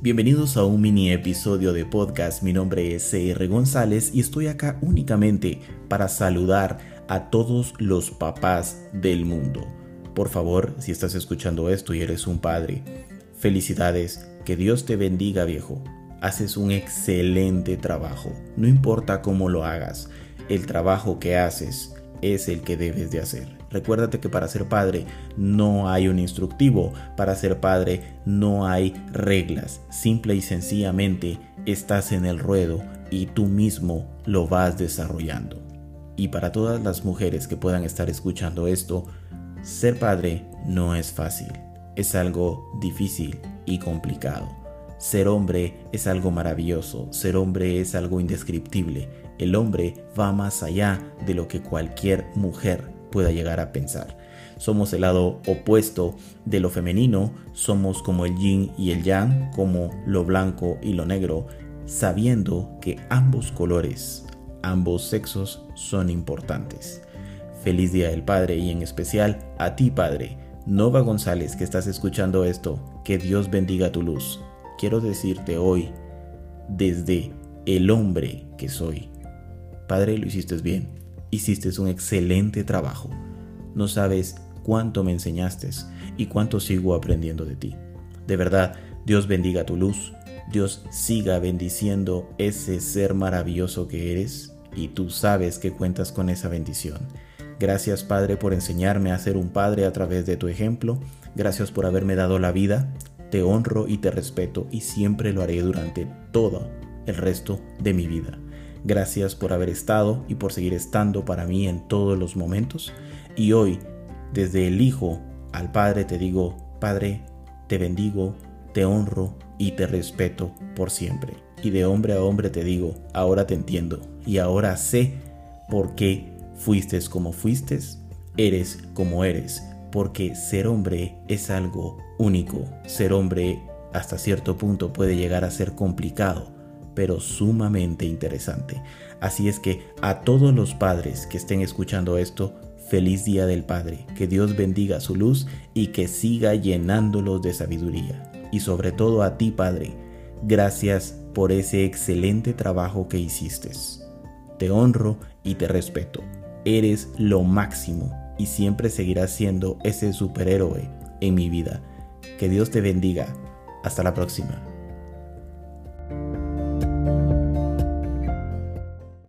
Bienvenidos a un mini episodio de podcast. Mi nombre es CR González y estoy acá únicamente para saludar a todos los papás del mundo. Por favor, si estás escuchando esto y eres un padre, felicidades, que Dios te bendiga viejo. Haces un excelente trabajo, no importa cómo lo hagas, el trabajo que haces es el que debes de hacer. Recuérdate que para ser padre no hay un instructivo, para ser padre no hay reglas, simple y sencillamente estás en el ruedo y tú mismo lo vas desarrollando. Y para todas las mujeres que puedan estar escuchando esto, ser padre no es fácil, es algo difícil y complicado. Ser hombre es algo maravilloso, ser hombre es algo indescriptible. El hombre va más allá de lo que cualquier mujer pueda llegar a pensar. Somos el lado opuesto de lo femenino, somos como el yin y el yang, como lo blanco y lo negro, sabiendo que ambos colores, ambos sexos son importantes. Feliz Día del Padre y en especial a ti Padre, Nova González que estás escuchando esto, que Dios bendiga tu luz quiero decirte hoy, desde el hombre que soy, Padre, lo hiciste bien, hiciste un excelente trabajo. No sabes cuánto me enseñaste y cuánto sigo aprendiendo de ti. De verdad, Dios bendiga tu luz, Dios siga bendiciendo ese ser maravilloso que eres y tú sabes que cuentas con esa bendición. Gracias Padre por enseñarme a ser un padre a través de tu ejemplo. Gracias por haberme dado la vida te honro y te respeto y siempre lo haré durante todo el resto de mi vida. Gracias por haber estado y por seguir estando para mí en todos los momentos. Y hoy, desde el Hijo al Padre, te digo, Padre, te bendigo, te honro y te respeto por siempre. Y de hombre a hombre te digo, ahora te entiendo y ahora sé por qué fuiste como fuiste, eres como eres, porque ser hombre es algo único. Ser hombre hasta cierto punto puede llegar a ser complicado, pero sumamente interesante. Así es que a todos los padres que estén escuchando esto, feliz día del Padre, que Dios bendiga su luz y que siga llenándolos de sabiduría. Y sobre todo a ti, Padre, gracias por ese excelente trabajo que hiciste. Te honro y te respeto. Eres lo máximo y siempre seguirás siendo ese superhéroe en mi vida. Que Dios te bendiga. Hasta la próxima.